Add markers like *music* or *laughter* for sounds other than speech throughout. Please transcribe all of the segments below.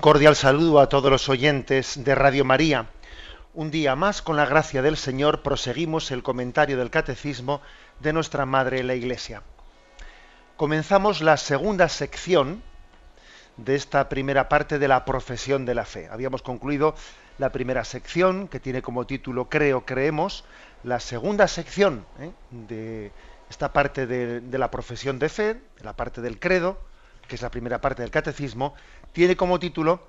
Un cordial saludo a todos los oyentes de Radio María. Un día más, con la gracia del Señor, proseguimos el comentario del Catecismo de nuestra Madre la Iglesia. Comenzamos la segunda sección de esta primera parte de la profesión de la fe. Habíamos concluido la primera sección, que tiene como título Creo, creemos. La segunda sección ¿eh? de esta parte de, de la profesión de fe, de la parte del credo, que es la primera parte del catecismo, tiene como título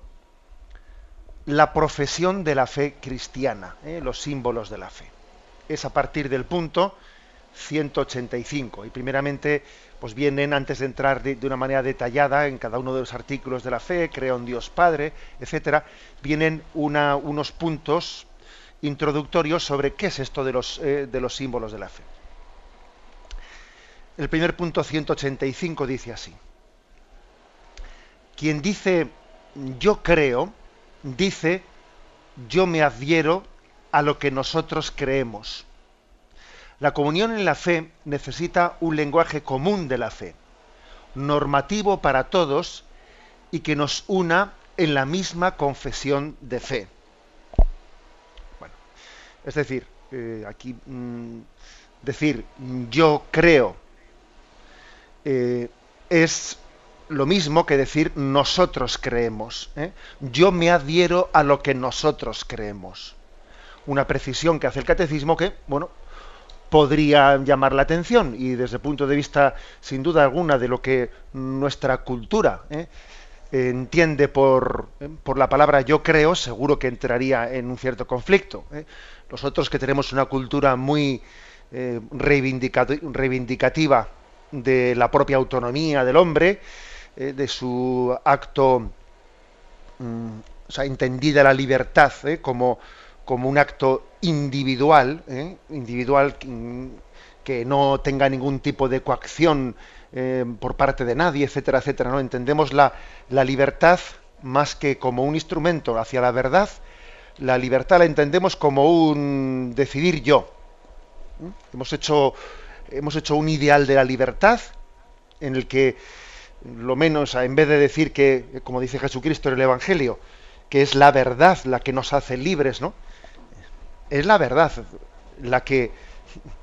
La profesión de la fe cristiana, ¿eh? los símbolos de la fe. Es a partir del punto 185. Y primeramente, pues vienen, antes de entrar de, una manera detallada en cada uno de los artículos de la fe, creo en Dios Padre, etcétera, vienen unos puntos introductorios sobre qué es esto de los, eh, de los símbolos de la fe. El primer punto 185 dice así. Quien dice yo creo, dice yo me adhiero a lo que nosotros creemos. La comunión en la fe necesita un lenguaje común de la fe, normativo para todos y que nos una en la misma confesión de fe. Bueno, es decir, eh, aquí mm, decir yo creo eh, es lo mismo que decir nosotros creemos. ¿eh? Yo me adhiero a lo que nosotros creemos. Una precisión que hace el catecismo que, bueno, podría llamar la atención y desde el punto de vista, sin duda alguna, de lo que nuestra cultura ¿eh? entiende por, por, la palabra yo creo, seguro que entraría en un cierto conflicto. ¿eh? Nosotros que tenemos una cultura muy reivindicativa de la propia autonomía del hombre, eh, de su acto, mm, o sea, entendida la libertad eh, como, como un acto individual, eh, individual que no tenga ningún tipo de coacción por parte de nadie, etcétera, etcétera. ¿no? Entendemos la, la libertad más que como un instrumento hacia la verdad, la libertad la entendemos como un decidir yo. Hemos hecho, hemos hecho un ideal de la libertad en el que lo menos, en vez de decir que, como dice Jesucristo en el Evangelio, que es la verdad la que nos hace libres, ¿no? Es la verdad la que,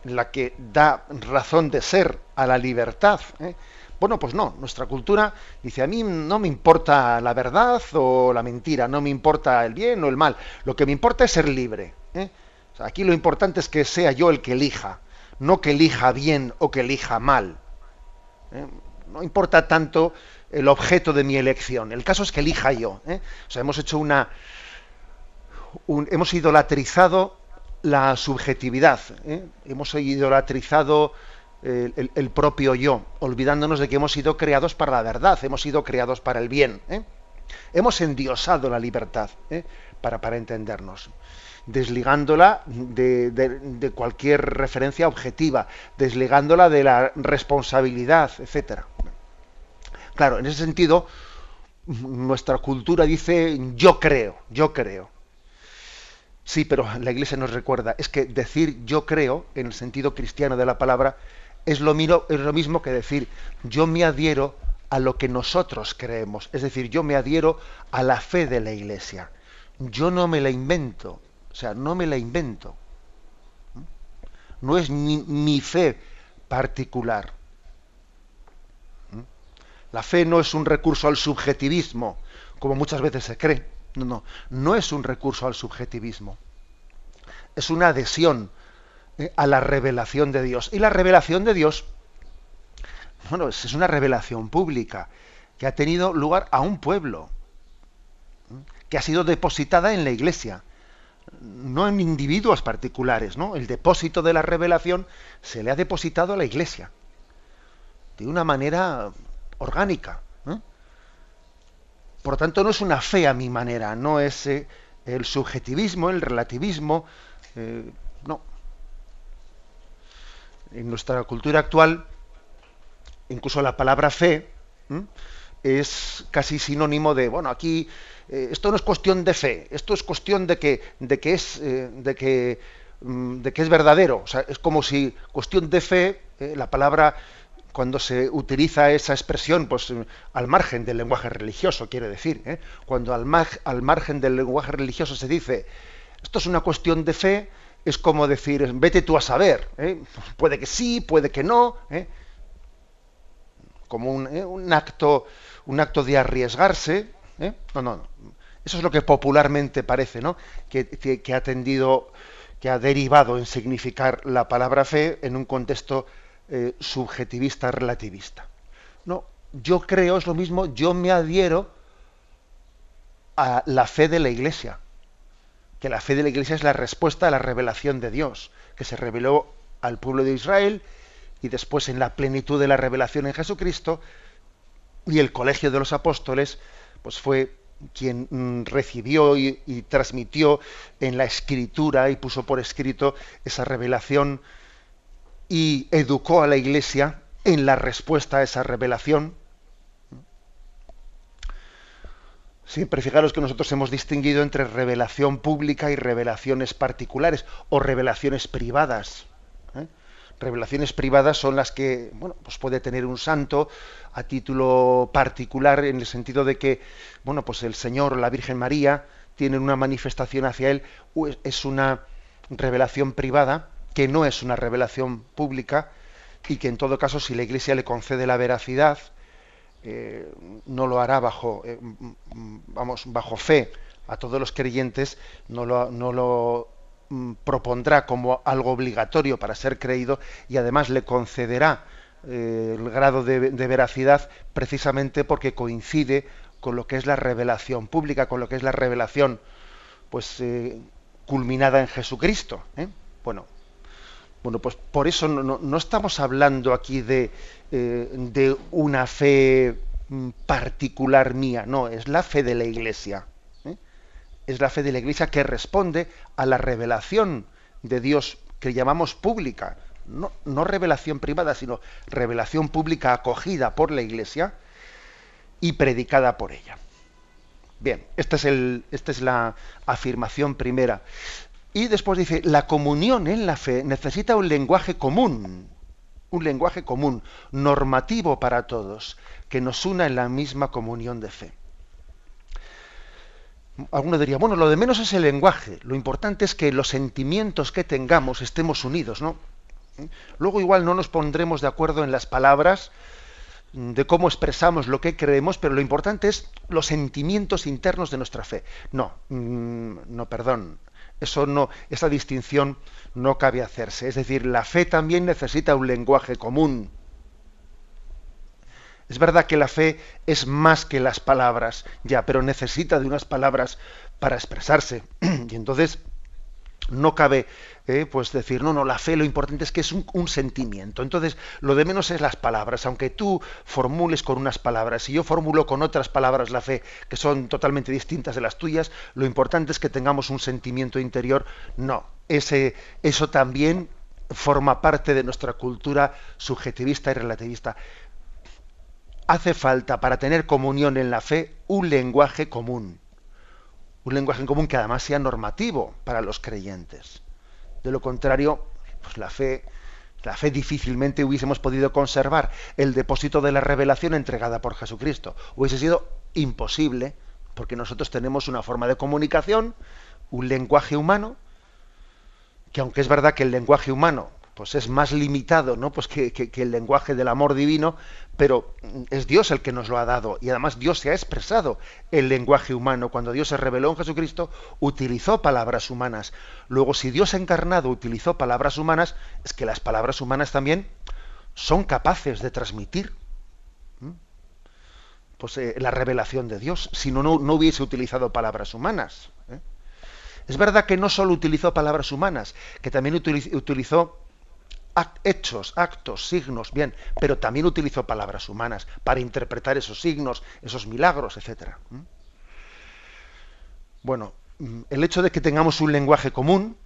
la que da razón de ser a la libertad. ¿eh? Bueno, pues no, nuestra cultura dice, a mí no me importa la verdad o la mentira, no me importa el bien o el mal, lo que me importa es ser libre. ¿eh? aquí lo importante es que sea yo el que elija, no que elija bien o que elija mal. ¿eh? No importa tanto el objeto de mi elección. El caso es que elija yo. ¿eh? O sea, hemos hecho una. hemos idolatrizado la subjetividad. ¿eh? Hemos idolatrizado el, propio yo, olvidándonos de que hemos sido creados para la verdad, hemos sido creados para el bien. ¿eh? Hemos endiosado la libertad para, para entendernos desligándola de, de, cualquier referencia objetiva, desligándola de la responsabilidad, etcétera. Claro, en ese sentido, nuestra cultura dice yo creo, yo creo. Sí, pero la Iglesia nos recuerda, es que decir yo creo, en el sentido cristiano de la palabra, es lo, lo mismo que decir yo me adhiero a lo que nosotros creemos. Es decir, yo me adhiero a la fe de la Iglesia. Yo no me la invento, o sea, no me la invento. No es mi fe particular. La fe no es un recurso al subjetivismo, como muchas veces se cree. No, no, no es un recurso al subjetivismo. Es una adhesión eh, a la revelación de Dios. Y la revelación de Dios, bueno, es una revelación pública que ha tenido lugar a un pueblo, que ha sido depositada en la iglesia, no en individuos particulares, ¿no? El depósito de la revelación se le ha depositado a la iglesia de una manera orgánica. por tanto, no es una fe a mi manera, no es eh, el subjetivismo, el relativismo, eh, no. En nuestra cultura actual, incluso la palabra fe es casi sinónimo de, bueno, aquí eh, esto no es cuestión de fe, esto es cuestión de que, de que es, de que, mm, de que es verdadero. O sea, es como si cuestión de fe, la palabra cuando se utiliza esa expresión, pues al margen del lenguaje religioso, quiere decir, ¿eh? cuando al, margen del lenguaje religioso se dice, esto es una cuestión de fe, es como decir, vete tú a saber, ¿eh? *laughs* puede que sí, puede que no, ¿eh? como un, acto, un acto de arriesgarse, no, no, no, eso es lo que popularmente parece, ¿no? Que ha tendido, que ha derivado en significar la palabra fe en un contexto eh, subjetivista, relativista. No, yo creo, es lo mismo, yo me adhiero a la fe de la Iglesia, que la fe de la Iglesia es la respuesta a la revelación de Dios, que se reveló al pueblo de Israel y después en la plenitud de la revelación en Jesucristo, y el colegio de los apóstoles, pues fue quien mm, recibió y, y, transmitió en la escritura y puso por escrito esa revelación y educó a la Iglesia en la respuesta a esa revelación. Siempre fijaros que nosotros hemos distinguido entre revelación pública y revelaciones particulares o revelaciones privadas. ¿eh? Revelaciones privadas son las que bueno, pues puede tener un santo a título particular en el sentido de que bueno, pues el Señor o la Virgen María tienen una manifestación hacia él, es una revelación privada que no es una revelación pública y que en todo caso si la Iglesia le concede la veracidad, eh, no lo hará bajo, eh, vamos, bajo fe a todos los creyentes, no lo, no lo mm, propondrá como algo obligatorio para ser creído y además le concederá eh, el grado de, veracidad precisamente porque coincide con lo que es la revelación pública, con lo que es la revelación pues culminada en Jesucristo. Bueno, bueno, pues por eso no, estamos hablando aquí de, eh, una fe mm, particular mía, no, es la fe de la Iglesia. ¿eh? Es la fe de la Iglesia que responde a la revelación de Dios que llamamos pública. No, revelación privada, sino revelación pública acogida por la Iglesia y predicada por ella. Bien, esta es, el, esta es la afirmación primera. Y después dice, la comunión en la fe necesita un lenguaje común, un lenguaje común, normativo para todos, que nos una en la misma comunión de fe. Alguno diría, bueno, lo de menos es el lenguaje, lo importante es que los sentimientos que tengamos estemos unidos, ¿no? Luego igual no nos pondremos de acuerdo en las palabras de cómo expresamos lo que creemos, pero lo importante es los sentimientos internos de nuestra fe. No, mm, no, perdón, eso no, esa distinción no cabe hacerse. Es decir, la fe también necesita un lenguaje común. Es verdad que la fe es más que las palabras, ya, pero necesita de unas palabras para expresarse. *clears throat* y entonces no cabe eh, pues decir, no, no, la fe lo importante es que es un, sentimiento. Entonces, lo de menos es las palabras. Aunque tú formules con unas palabras y yo formulo con otras palabras la fe que son totalmente distintas de las tuyas, lo importante es que tengamos un sentimiento interior. No, ese, eso también forma parte de nuestra cultura subjetivista y relativista. Hace falta para tener comunión en la fe un lenguaje común un lenguaje en común que además sea normativo para los creyentes. De lo contrario, pues la fe, la fe difícilmente hubiésemos podido conservar el depósito de la revelación entregada por Jesucristo. Hubiese sido imposible, porque nosotros tenemos una forma de comunicación, un lenguaje humano, que aunque es verdad que el lenguaje humano pues es más limitado ¿no? pues que, el lenguaje del amor divino, pero es Dios el que nos lo ha dado y además Dios se ha expresado el lenguaje humano. Cuando Dios se reveló en Jesucristo, utilizó palabras humanas. Luego, si Dios encarnado utilizó palabras humanas, es que las palabras humanas también son capaces de transmitir pues, eh, la revelación de Dios, si no, no, hubiese utilizado palabras humanas. ¿eh? Es verdad que no solo utilizó palabras humanas, que también utilizó hechos, actos, signos, bien, pero también utilizó palabras humanas para interpretar esos signos, esos milagros, etc. Bueno, mm, el hecho de que tengamos un lenguaje común,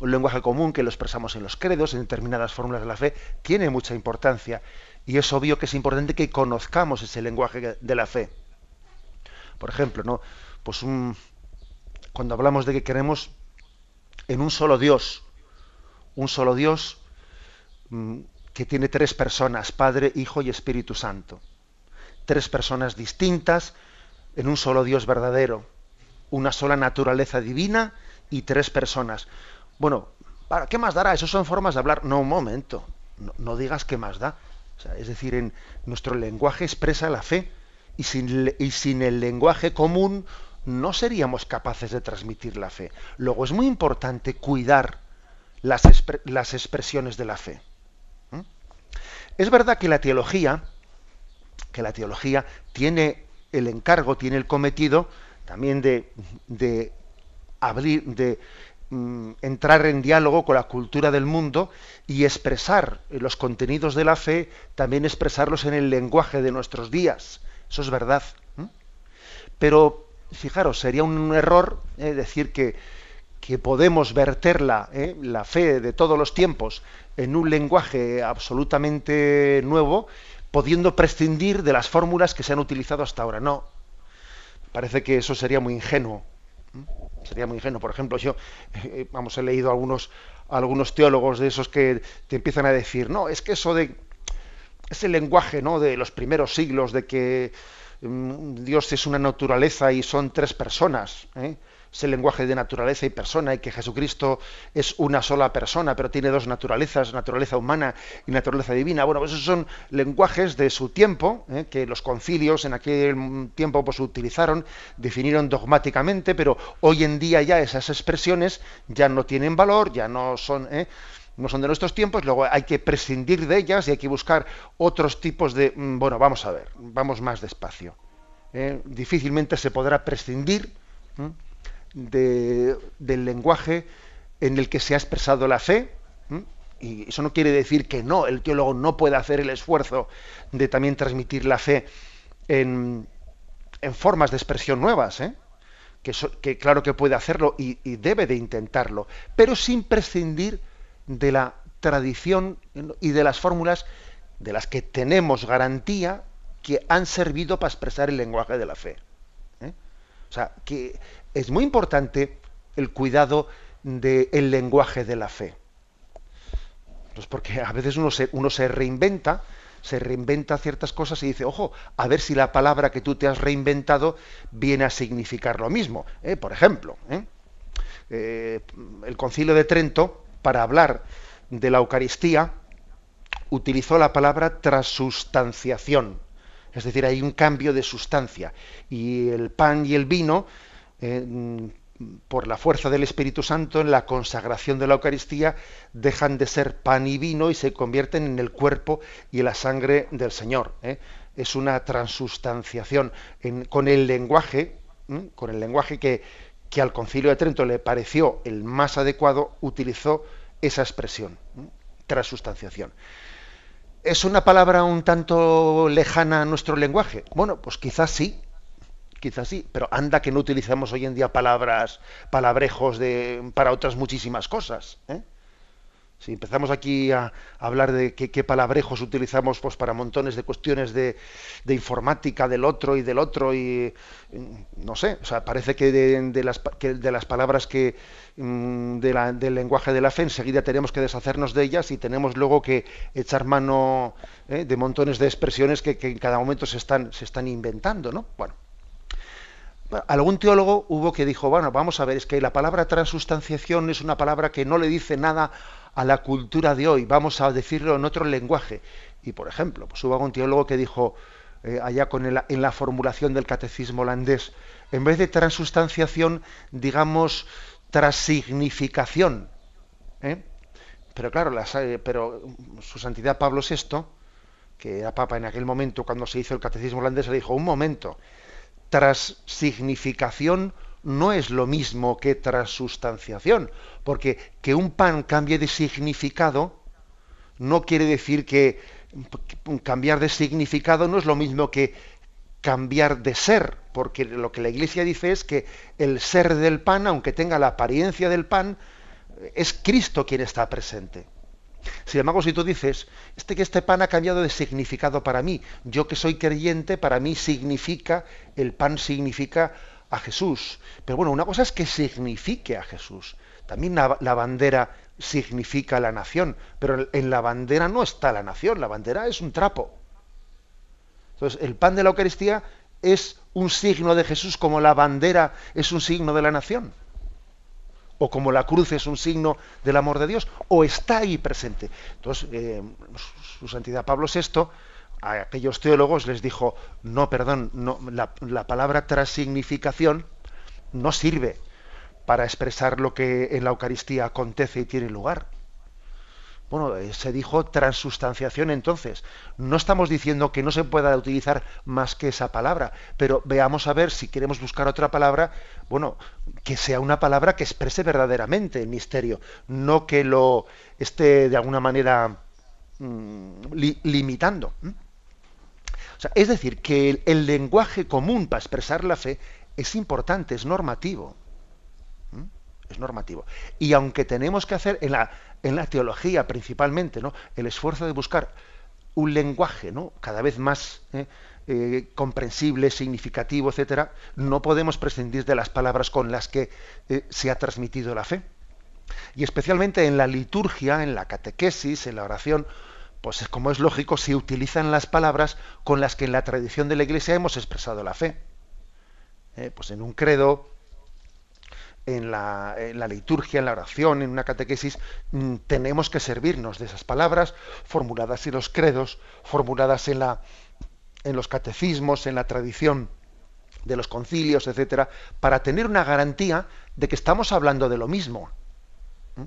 un lenguaje común que lo expresamos en los credos, en determinadas fórmulas de la fe, tiene mucha importancia. Y es obvio que es importante que conozcamos ese lenguaje de la fe. Por ejemplo, ¿no? Pues cuando hablamos de que queremos en un solo Dios, un solo Dios mm, que tiene tres personas, Padre, Hijo y Espíritu Santo. Tres personas distintas en un solo Dios verdadero, una sola naturaleza divina y tres personas. Bueno, ¿para qué más dará? Eso son formas de hablar. No, un momento. No, digas qué más da. es decir, en nuestro lenguaje expresa la fe y sin, y sin el lenguaje común no seríamos capaces de transmitir la fe. Luego es muy importante cuidar las, expresiones de la fe. Es verdad que la teología, que la teología tiene el encargo, tiene el cometido también de, de abrir, de mm, entrar en diálogo con la cultura del mundo y expresar los contenidos de la fe, también expresarlos en el lenguaje de nuestros días. Eso es verdad. Pero, fijaros, sería un error eh, decir que, que, podemos verterla, eh, la fe de todos los tiempos, en un lenguaje absolutamente nuevo, pudiendo prescindir de las fórmulas que se han utilizado hasta ahora. No, parece que eso sería muy ingenuo. Sería muy ingenuo. Por ejemplo, yo, eh, vamos, he leído algunos, algunos teólogos de esos que te empiezan a decir, no, es que eso de ese lenguaje ¿no? de los primeros siglos de que mm, Dios es una naturaleza y son tres personas. ¿eh? Es el lenguaje de naturaleza y persona y que Jesucristo es una sola persona, pero tiene dos naturalezas, naturaleza humana y naturaleza divina. Bueno, pues esos son lenguajes de su tiempo, ¿eh? que los concilios en aquel tiempo pues utilizaron, definieron dogmáticamente, pero hoy en día ya esas expresiones ya no tienen valor, ya no son... ¿eh? no son de nuestros tiempos, luego hay que prescindir de ellas y hay que buscar otros tipos de... Mm, bueno, vamos a ver, vamos más despacio. ¿eh? Difícilmente se podrá prescindir del lenguaje en el que se ha expresado la fe, y eso no quiere decir que no, el teólogo no puede hacer el esfuerzo de también transmitir la fe en, formas de expresión nuevas, ¿eh? que, claro que puede hacerlo y, y, debe de intentarlo, pero sin prescindir de la tradición y de las fórmulas de las que tenemos garantía que han servido para expresar el lenguaje de la fe. ¿eh? O sea, que es muy importante el cuidado del lenguaje de la fe. Pues porque a veces uno se, uno se reinventa, se reinventa ciertas cosas y dice, ojo, a ver si la palabra que tú te has reinventado viene a significar lo mismo. ¿eh? Por ejemplo, ¿eh? Eh, el concilio de Trento, para hablar de la Eucaristía, utilizó la palabra transustanciación. Es decir, hay un cambio de sustancia. Y el pan y el vino por la fuerza del Espíritu Santo, en la consagración de la Eucaristía, dejan de ser pan y vino y se convierten en el cuerpo y la sangre del Señor. ¿eh? Es una transustanciación con el lenguaje, con el lenguaje que, al Concilio de Trento le pareció el más adecuado, utilizó esa expresión, transustanciación. ¿Es una palabra un tanto lejana a nuestro lenguaje? Bueno, pues quizás sí, quizás sí, pero anda que no utilizamos hoy en día palabras, palabrejos de, para otras muchísimas cosas. ¿eh? Si empezamos aquí a, hablar de qué, palabrejos utilizamos pues, para montones de cuestiones de, informática del otro y del otro, y no sé, o sea, parece que de, las, de las, palabras que mm, del lenguaje de la fe enseguida tenemos que deshacernos de ellas y tenemos luego que echar mano ¿eh? de montones de expresiones que, que, en cada momento se están, se están inventando, ¿no? Bueno algún teólogo hubo que dijo, bueno, vamos a ver, es que la palabra transustanciación es una palabra que no le dice nada a la cultura de hoy, vamos a decirlo en otro lenguaje. Y por ejemplo, pues hubo algún teólogo que dijo, eh, allá con en la formulación del catecismo holandés, en vez de transustanciación, digamos transignificación. ¿eh? Pero claro, eh, pero su santidad Pablo VI, que era papa en aquel momento cuando se hizo el catecismo holandés, le dijo, un momento, tras significación no es lo mismo que transustanciación, porque que un pan cambie de significado no quiere decir que cambiar de significado no es lo mismo que cambiar de ser, porque lo que la Iglesia dice es que el ser del pan, aunque tenga la apariencia del pan, es Cristo quien está presente. Sin embargo, si tú dices, este que este pan ha cambiado de significado para mí, yo que soy creyente, para mí significa, el pan significa a Jesús. Pero bueno, una cosa es que signifique a Jesús. También la, la, bandera significa la nación, pero en la bandera no está la nación, la bandera es un trapo. Entonces, el pan de la Eucaristía es un signo de Jesús como la bandera es un signo de la nación o como la cruz es un signo del amor de Dios, o está ahí presente. Entonces, eh, su santidad Pablo VI, a aquellos teólogos les dijo, no, perdón, no, la, la palabra trasignificación no sirve para expresar lo que en la Eucaristía acontece y tiene lugar. Bueno, eh, se dijo transustanciación entonces. No estamos diciendo que no se pueda utilizar más que esa palabra, pero veamos a ver si queremos buscar otra palabra, bueno, que sea una palabra que exprese verdaderamente el misterio, no que lo esté de alguna manera mm, limitando. O sea, es decir, que el, el lenguaje común para expresar la fe es importante, es normativo es normativo. Y aunque tenemos que hacer en la, en la teología principalmente, ¿no? el esfuerzo de buscar un lenguaje ¿no? cada vez más ¿eh? Eh, comprensible, significativo, etcétera, no podemos prescindir de las palabras con las que eh, se ha transmitido la fe. Y especialmente en la liturgia, en la catequesis, en la oración, pues como es lógico, se utilizan las palabras con las que en la tradición de la Iglesia hemos expresado la fe. pues en un credo, en la, liturgia, en la oración, en una catequesis, mm, tenemos que servirnos de esas palabras formuladas en los credos, formuladas en, en los catecismos, en la tradición de los concilios, etcétera, para tener una garantía de que estamos hablando de lo mismo. ¿Mm?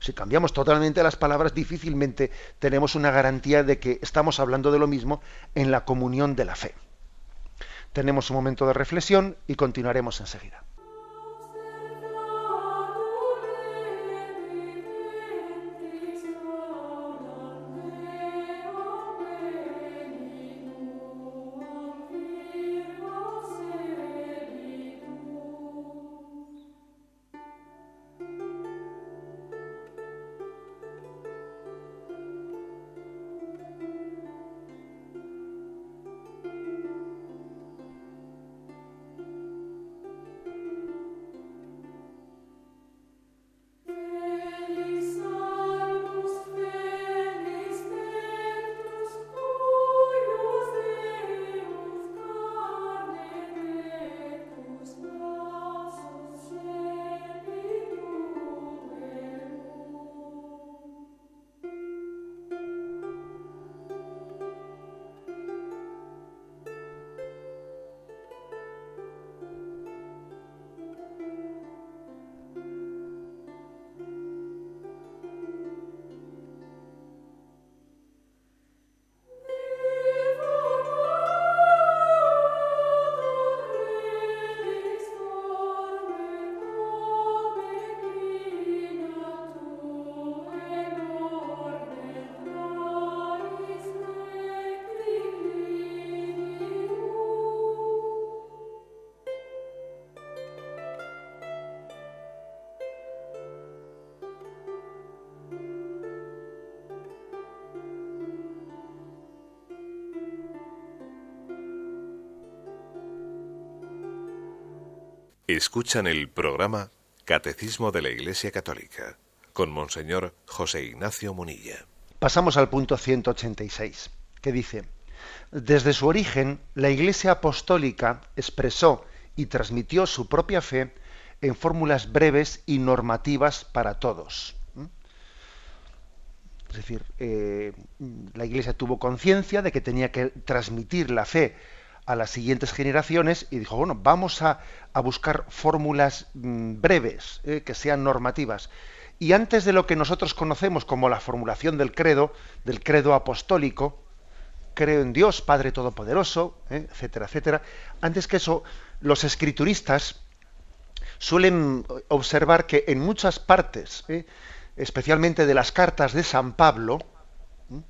Si cambiamos totalmente las palabras, difícilmente tenemos una garantía de que estamos hablando de lo mismo en la comunión de la fe. Tenemos un momento de reflexión y continuaremos enseguida. Escuchan el programa Catecismo de la Iglesia Católica con Monseñor José Ignacio Munilla. Pasamos al punto 186, que dice, desde su origen, la Iglesia Apostólica expresó y transmitió su propia fe en fórmulas breves y normativas para todos. ¿Mm? Es decir, eh, la Iglesia tuvo conciencia de que tenía que transmitir la fe a las siguientes generaciones y dijo, bueno, vamos a, buscar fórmulas mm, breves, eh, que sean normativas. Y antes de lo que nosotros conocemos como la formulación del credo, del credo apostólico, creo en Dios, Padre Todopoderoso, eh, etcétera, etcétera, antes que eso, los escrituristas suelen observar que en muchas partes, eh, especialmente de las cartas de San Pablo,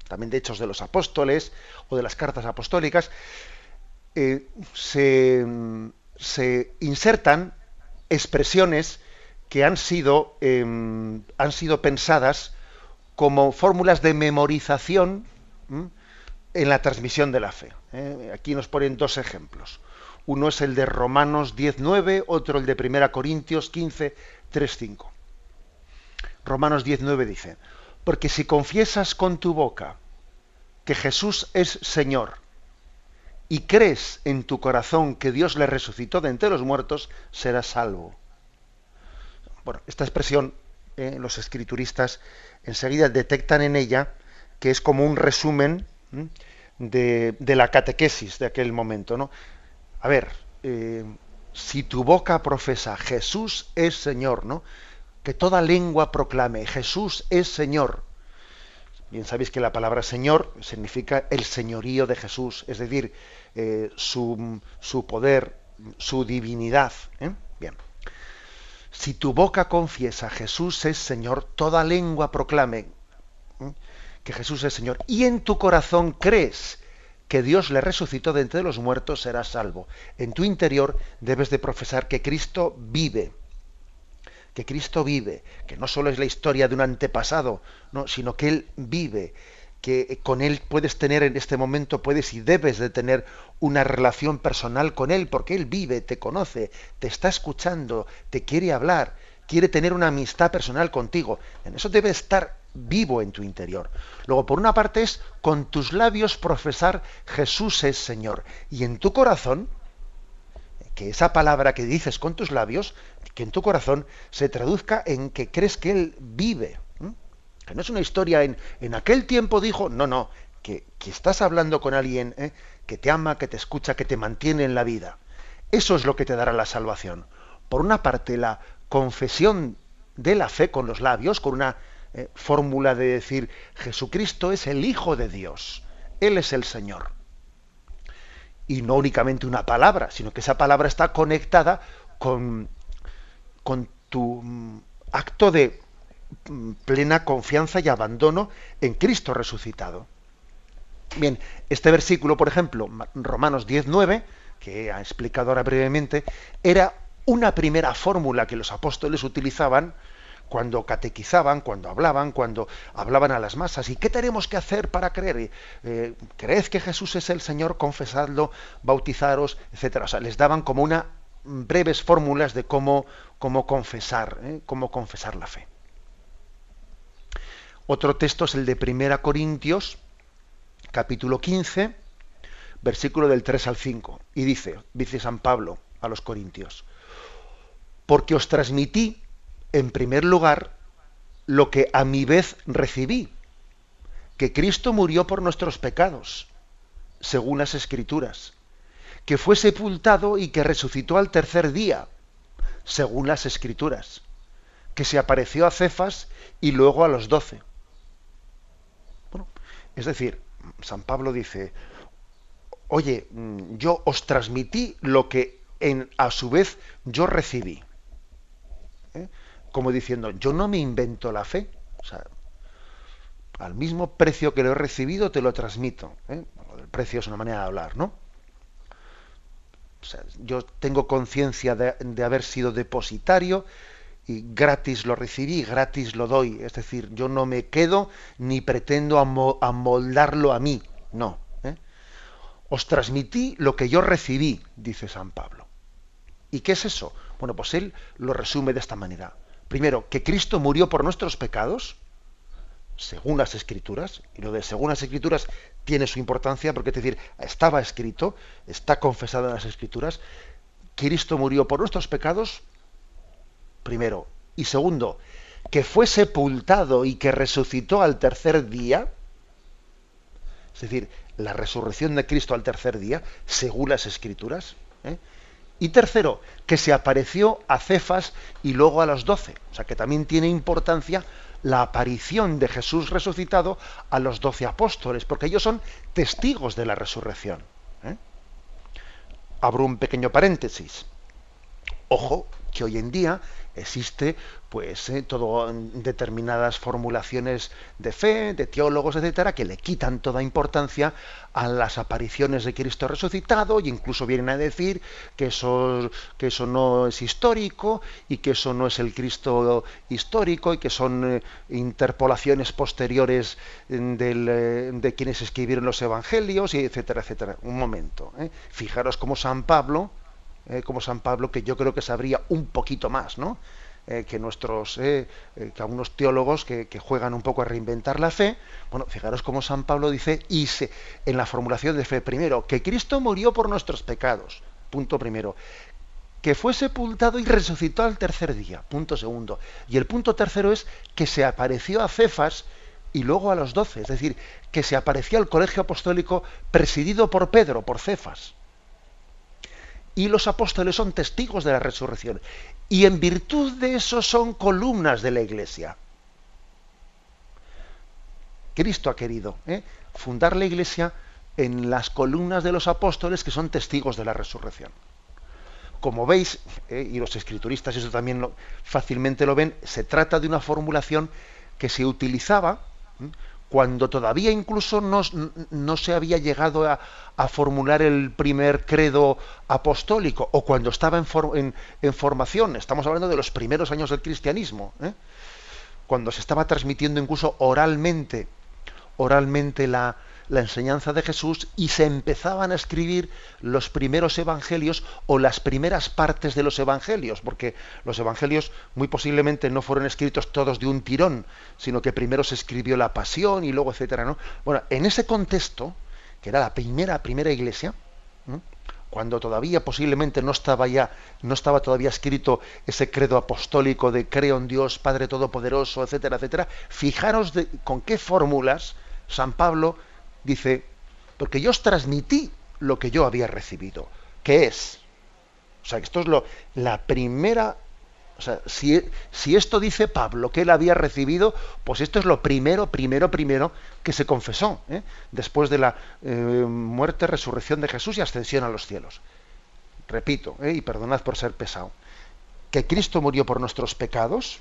también de Hechos de los Apóstoles o de las cartas apostólicas, eh, se, se, insertan expresiones que han sido, em, han sido pensadas como fórmulas de memorización en la transmisión de la fe. ¿eh? Aquí nos ponen dos ejemplos. Uno es el de Romanos 10.9, otro el de 1 Corintios 15, 3.5. Romanos 10.9 dice, porque si confiesas con tu boca que Jesús es Señor y crees en tu corazón que Dios le resucitó de entre los muertos, serás salvo. Bueno, esta expresión eh, los escrituristas enseguida detectan en ella que es como un resumen de, la catequesis de aquel momento. ¿no? A ver, eh, si tu boca profesa Jesús es Señor, ¿no? que toda lengua proclame Jesús es Señor. Bien sabéis que la palabra Señor significa el señorío de Jesús, es decir, eh, su, su, poder, su divinidad. ¿eh? Bien. Si tu boca confiesa Jesús es Señor, toda lengua proclame que Jesús es Señor, y en tu corazón crees que Dios le resucitó de entre los muertos, serás salvo. En tu interior debes de profesar que Cristo vive, que Cristo vive, que no solo es la historia de un antepasado, no, sino que Él vive, que con Él puedes tener en este momento, puedes y debes de tener una relación personal con Él, porque Él vive, te conoce, te está escuchando, te quiere hablar, quiere tener una amistad personal contigo. En eso debe estar vivo en tu interior. Luego, por una parte es con tus labios profesar Jesús es Señor. Y en tu corazón, que esa palabra que dices con tus labios, que en tu corazón se traduzca en que crees que Él vive. Que no es una historia en, en aquel tiempo dijo, no, no, que, estás hablando con alguien ¿eh? que te ama, que te escucha, que te mantiene en la vida. Eso es lo que te dará la salvación. Por una parte, la confesión de la fe con los labios, con una eh, fórmula de decir, Jesucristo es el Hijo de Dios, Él es el Señor. Y no únicamente una palabra, sino que esa palabra está conectada con, con tu mm, acto de mm, plena confianza y abandono en Cristo resucitado. Bien, este versículo, por ejemplo, Romanos 19, que ha explicado ahora brevemente, era una primera fórmula que los apóstoles utilizaban cuando catequizaban, cuando hablaban, cuando hablaban a las masas. ¿Y qué tenemos que hacer para creer? Eh, ¿Creed que Jesús es el Señor? Confesadlo, bautizaros, etcétera. O sea, les daban como una breves fórmulas de cómo, cómo confesar, ¿eh? cómo confesar la fe. Otro texto es el de Primera Corintios, capítulo 15, versículo del 3 al 5. Y dice, dice San Pablo a los Corintios, porque os transmití en primer lugar, lo que a mi vez recibí, que Cristo murió por nuestros pecados, según las Escrituras, que fue sepultado y que resucitó al tercer día, según las Escrituras, que se apareció a Cefas y luego a los doce. Bueno, es decir, San Pablo dice, oye, mm, yo os transmití lo que en, a su vez yo recibí. ¿Eh? como diciendo, yo no me invento la fe. O sea, al mismo precio que lo he recibido, te lo transmito. ¿eh? el precio es una manera de hablar, ¿no? Yo tengo conciencia de, haber sido depositario y gratis lo recibí, gratis lo doy. Es decir, yo no me quedo ni pretendo amoldarlo a mí. No. ¿eh? Os transmití lo que yo recibí, dice San Pablo. ¿Y qué es eso? Bueno, pues él lo resume de esta manera primero, que Cristo murió por nuestros pecados, según las escrituras, y lo de según las escrituras tiene su importancia porque es decir, estaba escrito, está confesado en las escrituras, Cristo murió por nuestros pecados, primero, y segundo, que fue sepultado y que resucitó al tercer día, es decir, la resurrección de Cristo al tercer día, según las escrituras, ¿eh? Y tercero, que se apareció a Cefas y luego a los doce. O sea que también tiene importancia la aparición de Jesús resucitado a los doce apóstoles, porque ellos son testigos de la resurrección. ¿eh? Abro un pequeño paréntesis. Ojo, que hoy en día existe pues eh, todo determinadas formulaciones de fe, de teólogos, etcétera, que le quitan toda importancia a las apariciones de Cristo resucitado e incluso vienen a decir que eso, que eso no es histórico y que eso no es el Cristo histórico y que son eh, interpolaciones posteriores mm, eh, de quienes escribieron los evangelios, y etcétera, etcétera. Un momento. Fijaros cómo San Pablo, como San Pablo, que yo creo que sabría un poquito más, ¿no? Eh, que nuestros, eh, eh, que algunos teólogos que, juegan un poco a reinventar la fe, bueno, fijaros cómo San Pablo dice, y se, en la formulación de fe, primero, que Cristo murió por nuestros pecados, punto primero, que fue sepultado y resucitó al tercer día, punto segundo, y el punto tercero es que se apareció a Cefas y luego a los doce, es decir, que se apareció al colegio apostólico presidido por Pedro, por Cefas y los apóstoles son testigos de la resurrección. Y en virtud de eso son columnas de la iglesia. Cristo ha querido ¿eh? fundar la iglesia en las columnas de los apóstoles que son testigos de la resurrección. Como veis, ¿eh? y los escrituristas eso también fácilmente lo ven, se trata de una formulación que se utilizaba cuando todavía incluso no, se había llegado a, formular el primer credo apostólico o cuando estaba en, formación, estamos hablando de los primeros años del cristianismo, ¿eh? cuando se estaba transmitiendo incluso oralmente, oralmente la, la enseñanza de Jesús y se empezaban a escribir los primeros evangelios o las primeras partes de los evangelios, porque los evangelios muy posiblemente no fueron escritos todos de un tirón, sino que primero se escribió la pasión y luego etcétera, ¿no? Bueno, en ese contexto, que era la primera primera iglesia, cuando todavía posiblemente no estaba ya, no estaba todavía escrito ese credo apostólico de creo en Dios Padre Todopoderoso, etcétera, etcétera, fijaros con qué fórmulas San Pablo dice, porque yo os transmití lo que yo había recibido, que es, o sea, esto es lo, la primera, o sea, si, si esto dice Pablo que él había recibido, pues esto es lo primero, primero, primero que se confesó, ¿eh? después de la eh, muerte, resurrección de Jesús y ascensión a los cielos. Repito, ¿eh? y perdonad por ser pesado, que Cristo murió por nuestros pecados,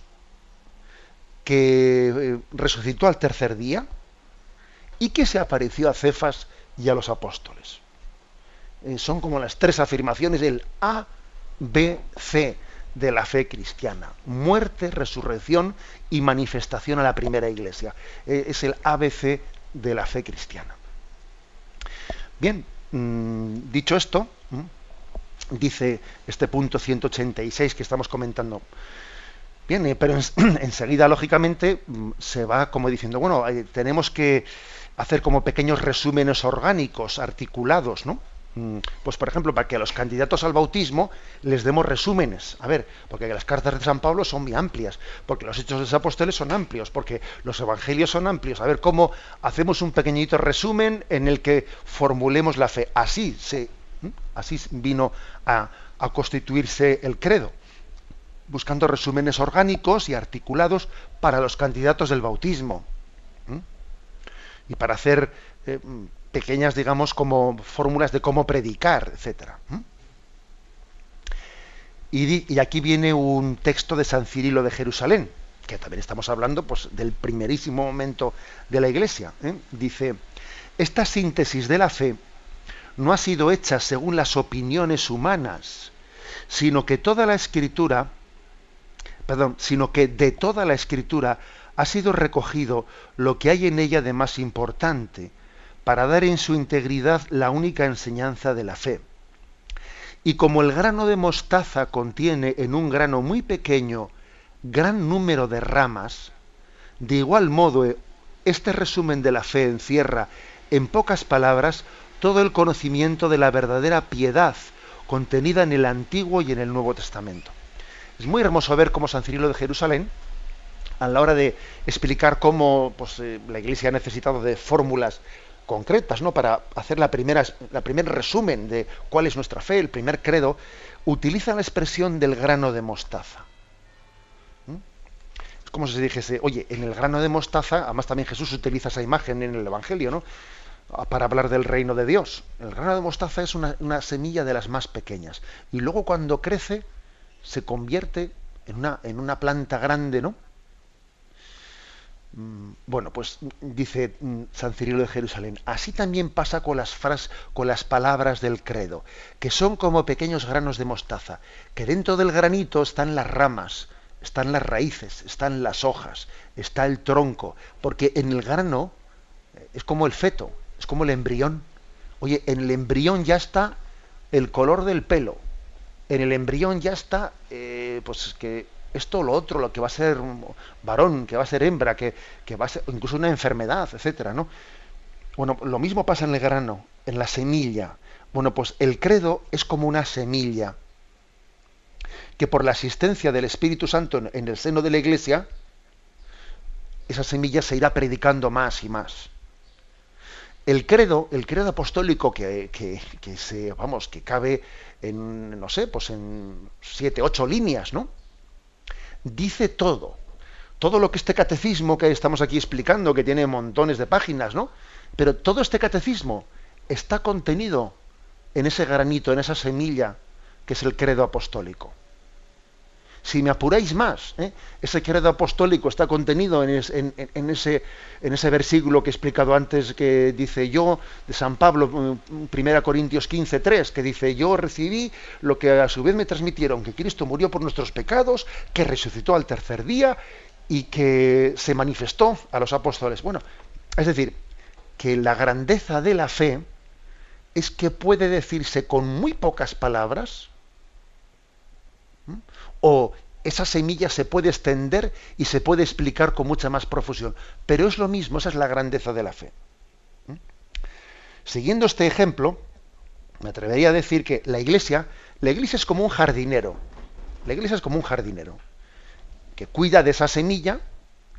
que resucitó al tercer día, y que se apareció a Cefas y a los apóstoles. Eh, son como las tres afirmaciones del A, B, C de la fe cristiana. Muerte, resurrección y manifestación a la primera iglesia. Eh, es el ABC de la fe cristiana. Bien, mm, dicho esto, mm, dice este punto 186 que estamos comentando. Bien, eh, pero *clears throat* enseguida, lógicamente, mm, se va como diciendo, bueno, tenemos que hacer como pequeños resúmenes orgánicos, articulados, ¿no? Mm, pues por ejemplo, para que a los candidatos al bautismo les demos resúmenes. A ver, porque las cartas de San Pablo son muy amplias, porque los hechos de los apóstoles son amplios, porque los evangelios son amplios. A ver cómo hacemos un pequeñito resumen en el que formulemos la fe. Así se, así vino a, a constituirse el credo, buscando resúmenes orgánicos y articulados para los candidatos del bautismo y para hacer eh, pequeñas, digamos, como fórmulas de cómo predicar, etcétera. Y, aquí viene un texto de San Cirilo de Jerusalén, que también estamos hablando pues, del primerísimo momento de la Iglesia. ¿eh? Dice, esta síntesis de la fe no ha sido hecha según las opiniones humanas, sino que toda la escritura, perdón, sino que de toda la escritura ha sido recogido lo que hay en ella de más importante, para dar en su integridad la única enseñanza de la fe. Y como el grano de mostaza contiene en un grano muy pequeño gran número de ramas, de igual modo este resumen de la fe encierra, en pocas palabras, todo el conocimiento de la verdadera piedad contenida en el Antiguo y en el Nuevo Testamento. Es muy hermoso ver cómo San Cirilo de Jerusalén, a la hora de explicar cómo pues, eh, la Iglesia ha necesitado de fórmulas concretas, ¿no? Para hacer la primera, la primer resumen de cuál es nuestra fe, el primer credo, utiliza la expresión del grano de mostaza. ¿Mm? Es como si se dijese, oye, en el grano de mostaza, además también Jesús utiliza esa imagen en el Evangelio, ¿no? Para hablar del reino de Dios. El grano de mostaza es una, una semilla de las más pequeñas. Y luego cuando crece, se convierte en una, en una planta grande, ¿no? Mm, bueno, pues dice mm, San Cirilo de Jerusalén, así también pasa con las frases, con las palabras del credo, que son como pequeños granos de mostaza, que dentro del granito están las ramas, están las raíces, están las hojas, está el tronco, porque en el grano eh, es como el feto, es como el embrión. Oye, en el embrión ya está el color del pelo, en el embrión ya está, eh, pues que esto lo otro, lo que va a ser varón, que va a ser hembra, que, va a ser incluso una enfermedad, etcétera, ¿no? Bueno, lo mismo pasa en el grano, en la semilla. Bueno, pues el credo es como una semilla que por la asistencia del Espíritu Santo en, el seno de la Iglesia, esa semilla se irá predicando más y más. El credo, el credo apostólico que, que, que se, vamos, que cabe en, no sé, pues en siete, ocho líneas, ¿no? Dice todo. Todo lo que este catecismo que estamos aquí explicando, que tiene montones de páginas, ¿no? Pero todo este catecismo está contenido en ese granito, en esa semilla que es el credo apostólico. Si me apuráis más, ¿eh? ese credo apostólico está contenido en, ese, en, ese, versículo que he explicado antes que dice yo, de San Pablo, 1 mm, Corintios 15, 3, que dice yo recibí lo que a su vez me transmitieron, que Cristo murió por nuestros pecados, que resucitó al tercer día y que se manifestó a los apóstoles. Bueno, es decir, que la grandeza de la fe es que puede decirse con muy pocas palabras, o esa semilla se puede extender y se puede explicar con mucha más profusión. Pero es lo mismo, esa es la grandeza de la fe. ¿Mm? Siguiendo este ejemplo, me atrevería a decir que la iglesia, la iglesia es como un jardinero. La iglesia es como un jardinero que cuida de esa semilla,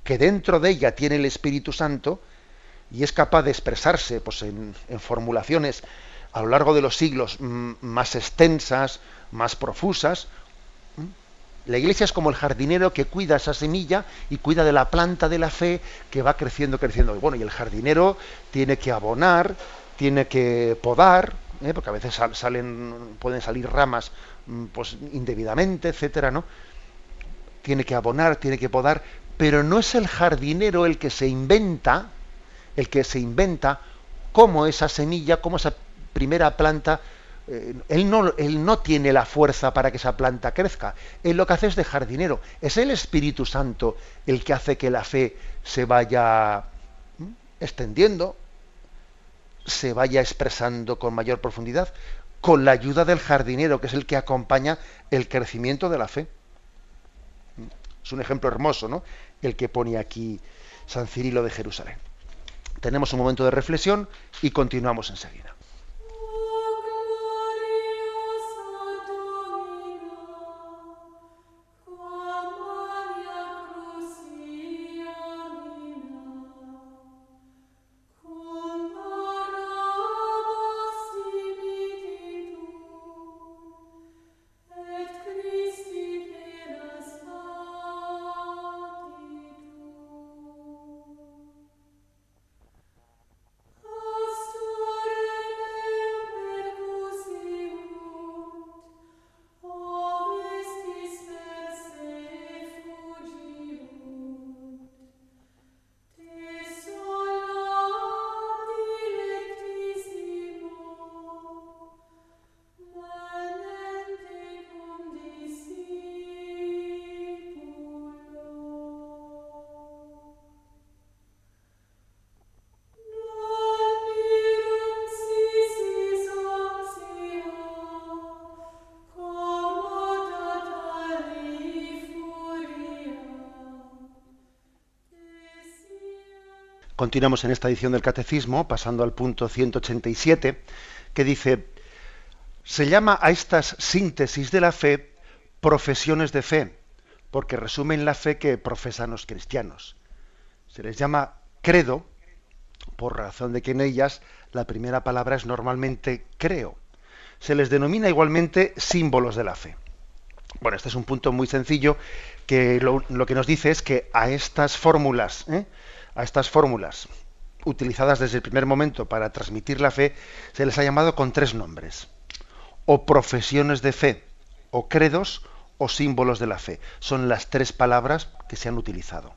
que dentro de ella tiene el Espíritu Santo y es capaz de expresarse pues, en, formulaciones a lo largo de los siglos mm, más extensas, más profusas, la iglesia es como el jardinero que cuida esa semilla y cuida de la planta de la fe que va creciendo, creciendo. Y bueno, y el jardinero tiene que abonar, tiene que podar, ¿eh? porque a veces salen, pueden salir ramas mm, pues, indebidamente, etcétera, ¿no? Tiene que abonar, tiene que podar, pero no es el jardinero el que se inventa, el que se inventa cómo esa semilla, cómo esa primera planta eh, él, no, él no tiene la fuerza para que esa planta crezca. Él lo que hace es de jardinero. Es el Espíritu Santo el que hace que la fe se vaya extendiendo, se vaya expresando con mayor profundidad, con la ayuda del jardinero, que es el que acompaña el crecimiento de la fe. Es un ejemplo hermoso, ¿no? El que pone aquí San Cirilo de Jerusalén. Tenemos un momento de reflexión y continuamos enseguida. Continuamos en esta edición del Catecismo, pasando al punto 187, que dice, se llama a estas síntesis de la fe profesiones de fe, porque resumen la fe que profesan los cristianos. Se les llama credo, por razón de que en ellas la primera palabra es normalmente creo. Se les denomina igualmente símbolos de la fe. Bueno, este es un punto muy sencillo que lo, que nos dice es que a estas fórmulas, ¿eh? A estas fórmulas utilizadas desde el primer momento para transmitir la fe, se les ha llamado con tres nombres. O profesiones de fe, o credos, o símbolos de la fe. Son las tres palabras que se han utilizado.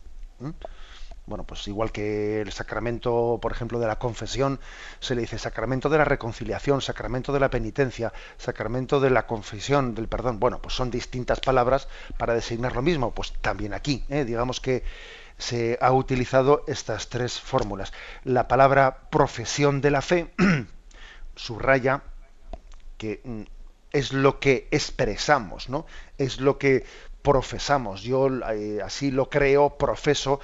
Bueno, pues igual que el sacramento, por ejemplo, de la confesión, se le dice sacramento de la reconciliación, sacramento de la penitencia, sacramento de la confesión, del perdón. Bueno, pues son distintas palabras para designar lo mismo. Pues también aquí, ¿eh? digamos que se ha utilizado estas tres fórmulas. La palabra profesión de la fe *clears throat* subraya que mm, es lo que expresamos, ¿no? Es lo que profesamos. Yo eh, así lo creo, profeso.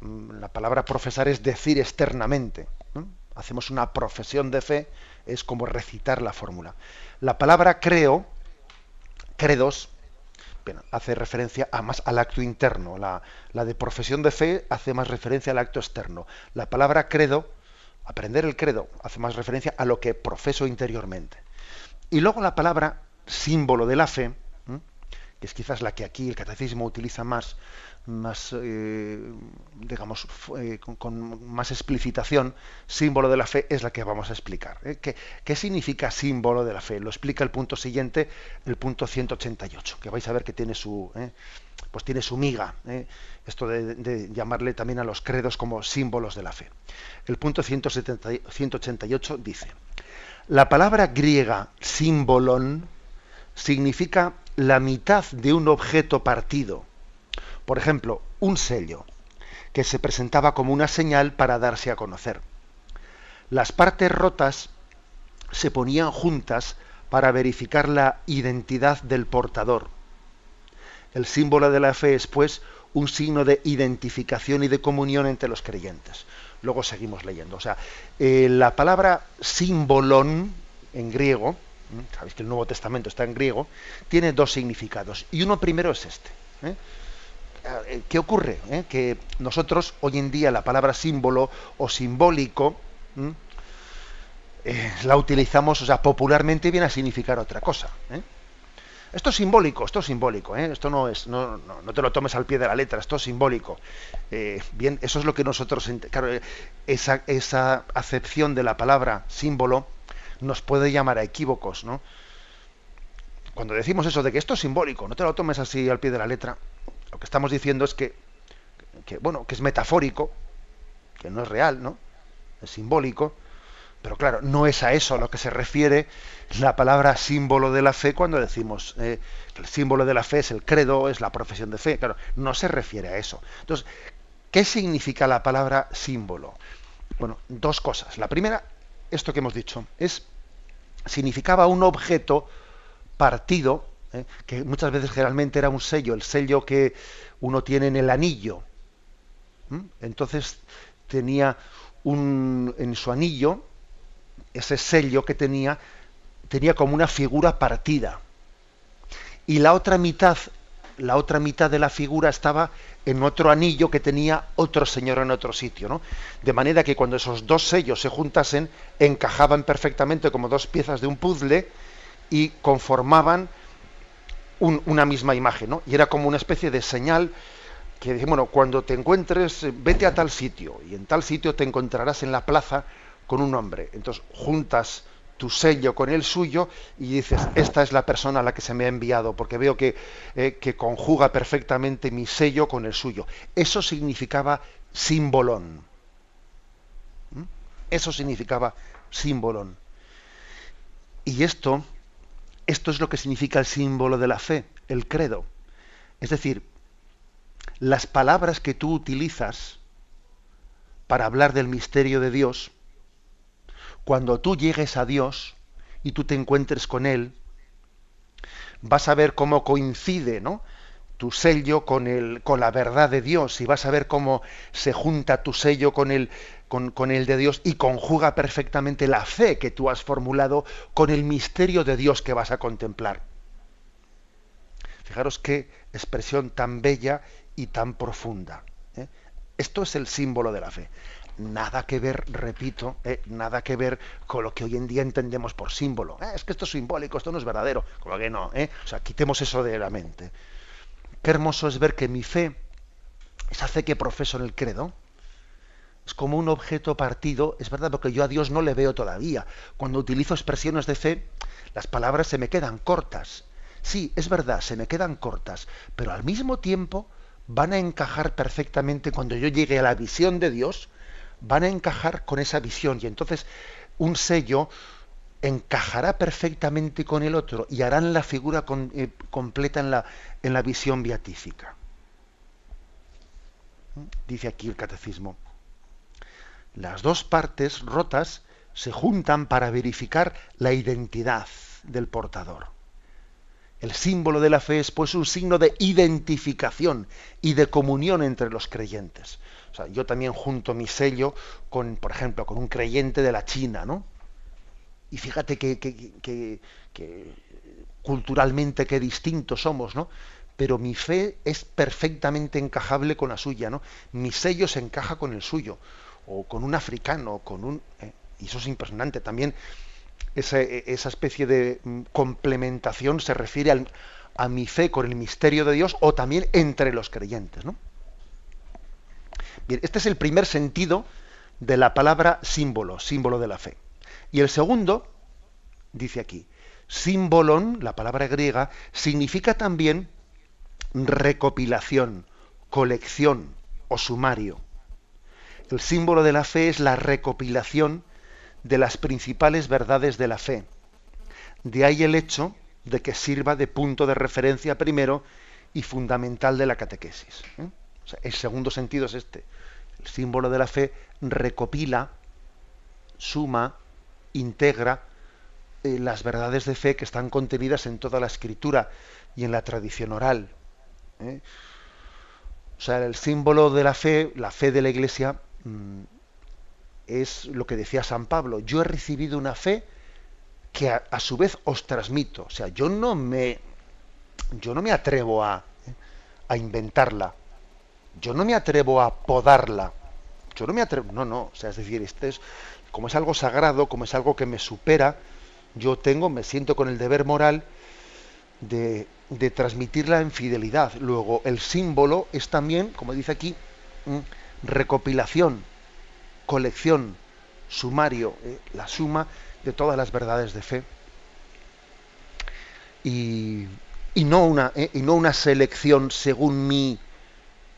Mm, la palabra profesar es decir externamente. Hacemos una profesión de fe, es como recitar la fórmula. La palabra creo, credos, hace referencia a más al acto interno. La, la, de profesión de fe hace más referencia al acto externo. La palabra credo, aprender el credo, hace más referencia a lo que profeso interiormente. Y luego la palabra símbolo de la fe, es quizás la que aquí el catecismo utiliza más, más eh, digamos, eh, con, más explicitación, símbolo de la fe es la que vamos a explicar. ¿eh? ¿Qué, significa símbolo de la fe? Lo explica el punto siguiente, el punto 188, que vais a ver que tiene su, pues tiene su miga, esto de, llamarle también a los credos como símbolos de la fe. El punto 188 dice, la palabra griega símbolon significa la mitad de un objeto partido. Por ejemplo, un sello, que se presentaba como una señal para darse a conocer. Las partes rotas se ponían juntas para verificar la identidad del portador. El símbolo de la fe es, pues, un signo de identificación y de comunión entre los creyentes. Luego seguimos leyendo. O sea, eh, la palabra símbolon en griego, sabéis que el Nuevo Testamento está en griego, tiene dos significados. Y uno primero es este. ¿eh? Eh, ¿Qué ocurre? Que nosotros hoy en día la palabra símbolo o simbólico la utilizamos, o sea, popularmente viene a significar otra cosa. Esto es simbólico, esto es simbólico, ¿eh? esto no es, no, no, te lo tomes al pie de la letra, esto es simbólico. Eh, bien, eso es lo que nosotros, claro, esa, esa acepción de la palabra símbolo nos puede llamar a equívocos, ¿no? Cuando decimos eso de que esto es simbólico, no te lo tomes así al pie de la letra, lo que estamos diciendo es que, bueno, que es metafórico, que no es real, ¿no? Es simbólico, pero claro, no es a eso a lo que se refiere la palabra símbolo de la fe cuando decimos eh, que el símbolo de la fe es el credo, es la profesión de fe. Claro, no se refiere a eso. Entonces, ¿qué significa la palabra símbolo? Bueno, dos cosas. La primera, esto que hemos dicho, es significaba un objeto partido, eh, que muchas veces generalmente era un sello, el sello que uno tiene en el anillo. Entonces tenía un, en su anillo ese sello que tenía, tenía como una figura partida. Y la otra mitad, la otra mitad de la figura estaba en otro anillo que tenía otro señor en otro sitio, ¿no? De manera que cuando esos dos sellos se juntasen, encajaban perfectamente como dos piezas de un puzzle y conformaban una misma imagen, ¿no? Y era como una especie de señal que dice, bueno, cuando te encuentres, vete a tal sitio, y en tal sitio te encontrarás en la plaza con un hombre. Entonces juntas tu sello con el suyo y dices, esta es la persona a la que se me ha enviado, porque veo que, eh, que conjuga perfectamente mi sello con el suyo. Eso significaba símbolón. ¿Mm? Eso significaba símbolón. Y esto, esto es lo que significa el símbolo de la fe, el credo. Es decir, las palabras que tú utilizas para hablar del misterio de Dios, cuando tú llegues a Dios y tú te encuentres con Él, vas a ver cómo coincide ¿no? tu sello con, el, con la verdad de Dios y vas a ver cómo se junta tu sello con el, con, el de Dios y conjuga perfectamente la fe que tú has formulado con el misterio de Dios que vas a contemplar. Fijaros qué expresión tan bella y tan profunda. ¿eh? Esto es el símbolo de la fe nada que ver, repito, eh, nada que ver con lo que hoy en día entendemos por símbolo. Eh, es que esto es simbólico, esto no es verdadero. Como que no, eh. O sea, quitemos eso de la mente. Qué hermoso es ver que mi fe, esa fe que profeso en el credo, es como un objeto partido, es verdad, porque yo a Dios no le veo todavía. Cuando utilizo expresiones de fe, las palabras se me quedan cortas. sí, es verdad, se me quedan cortas, pero al mismo tiempo van a encajar perfectamente cuando yo llegue a la visión de Dios, van a encajar con esa visión y entonces un sello encajará perfectamente con el otro y harán la figura eh, completa en la, en la visión beatífica. Dice aquí el catecismo. Las dos partes rotas se juntan para verificar la identidad del portador. El símbolo de la fe es pues un signo de identificación y de comunión entre los creyentes. O sea, yo también junto mi sello con, por ejemplo, con un creyente de la China, ¿no? Y fíjate que, culturalmente qué distintos somos, ¿no? Pero mi fe es perfectamente encajable con la suya, ¿no? Mi sello se encaja con el suyo, o con un africano, con un... ¿eh? Y eso es impresionante. También esa, especie de mm, complementación se refiere a mi fe con el misterio de Dios o también entre los creyentes. ¿no? Bien, este es el primer sentido de la palabra símbolo, símbolo de la fe. Y el segundo, dice aquí, símbolon, la palabra griega, significa también recopilación, colección o sumario. El símbolo de la fe es la recopilación de las principales verdades de la fe. De ahí el hecho de que sirva de punto de referencia primero y fundamental de la catequesis. ¿eh? El segundo sentido es este. El símbolo de la fe recopila, suma, integra eh, las verdades de fe que están contenidas en toda la escritura y en la tradición oral. ¿eh? O sea, el símbolo de la fe, la fe de la Iglesia, mm, es lo que decía San Pablo, yo he recibido una fe que a, su vez os transmito. O sea, yo no me, yo no me atrevo a, a inventarla, yo no me atrevo a podarla, yo no me atrevo, no, no, o sea, es decir, este es, como es algo sagrado, como es algo que me supera, yo tengo, me siento con el deber moral de, de transmitirla en fidelidad. Luego, el símbolo es también, como dice aquí, recopilación colección, sumario, eh, la suma de todas las verdades de fe. Y, no, una, eh, y no una selección según mi,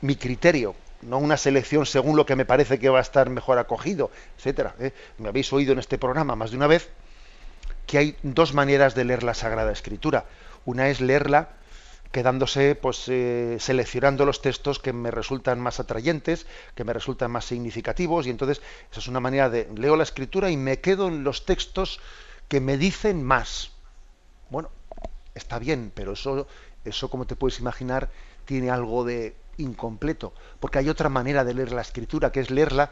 mi criterio, no una selección según lo que me parece que va a estar mejor acogido, etcétera. Eh. Me habéis oído en este programa más de una vez que hay dos maneras de leer la Sagrada Escritura. Una es leerla quedándose, pues, eh, seleccionando los textos que me resultan más atrayentes, que me resultan más significativos, y entonces esa es una manera de leo la escritura y me quedo en los textos que me dicen más. Bueno, está bien, pero eso, eso como te puedes imaginar, tiene algo de incompleto, porque hay otra manera de leer la escritura, que es leerla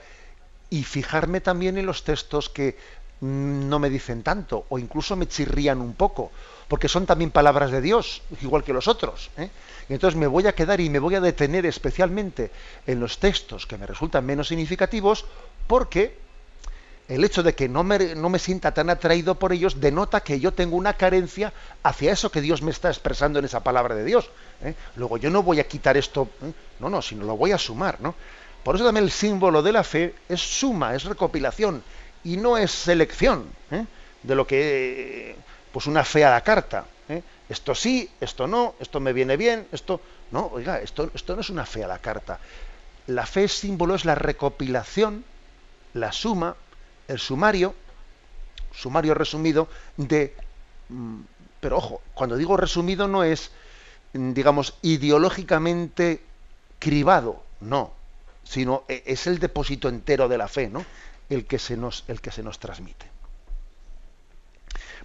y fijarme también en los textos que mm, no me dicen tanto, o incluso me chirrían un poco, porque son también palabras de Dios, igual que los otros. ¿eh? Y entonces me voy a quedar y me voy a detener especialmente en los textos que me resultan menos significativos, porque el hecho de que no me, sienta tan atraído por ellos denota que yo tengo una carencia hacia eso que Dios me está expresando en esa palabra de Dios. ¿eh? Luego yo no voy a quitar esto, ¿eh? no, no, sino lo voy a sumar. ¿no? Por eso también el símbolo de la fe es suma, es recopilación y no es selección de lo que pues una fe a la carta. ¿eh? Esto sí, esto no, esto me viene bien, esto no, oiga, esto, esto no es una fe a la carta. La fe símbolo es la recopilación, la suma, el sumario, sumario resumido de, mm, pero ojo, cuando digo resumido no es, mm, digamos, ideológicamente cribado, no, sino e, es el depósito entero de la fe, ¿no? El que se nos, el que se nos transmite.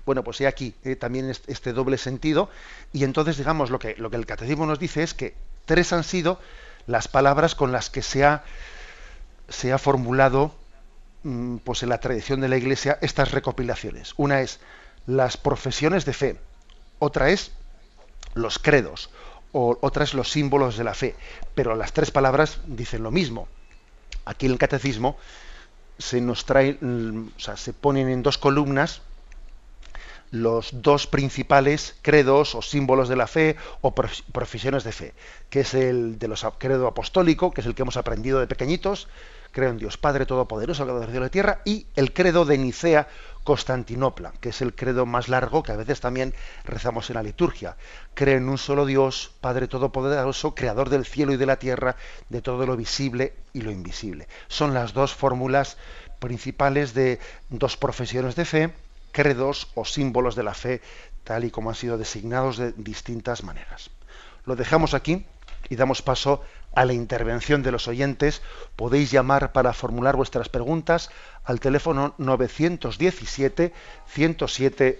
Bueno, pues he aquí eh, también este doble sentido. Y entonces, digamos, lo que, lo que el catecismo nos dice es que tres han sido las palabras con las que se ha, se ha formulado pues en la tradición de la Iglesia estas recopilaciones. Una es las profesiones de fe, otra es los credos, o otra es los símbolos de la fe. Pero las tres palabras dicen lo mismo. Aquí en el catecismo se nos trae, mm, o sea, se ponen en dos columnas los dos principales credos o símbolos de la fe o profesiones de fe, que es el de los credo apostólico, que es el que hemos aprendido de pequeñitos, creo en Dios Padre Todopoderoso, que del cielo y la tierra, y el credo de Nicea Constantinopla, que es el credo más largo que a veces también rezamos en la liturgia. Creo en un solo Dios, Padre Todopoderoso, Creador del cielo y de la tierra, de todo lo visible y lo invisible. Son las dos fórmulas principales de dos profesiones de fe, credos o símbolos de la fe, tal y como han sido designados de distintas maneras. Lo dejamos aquí y damos paso a la intervención de los oyentes. Podéis llamar para formular vuestras preguntas al teléfono 917 107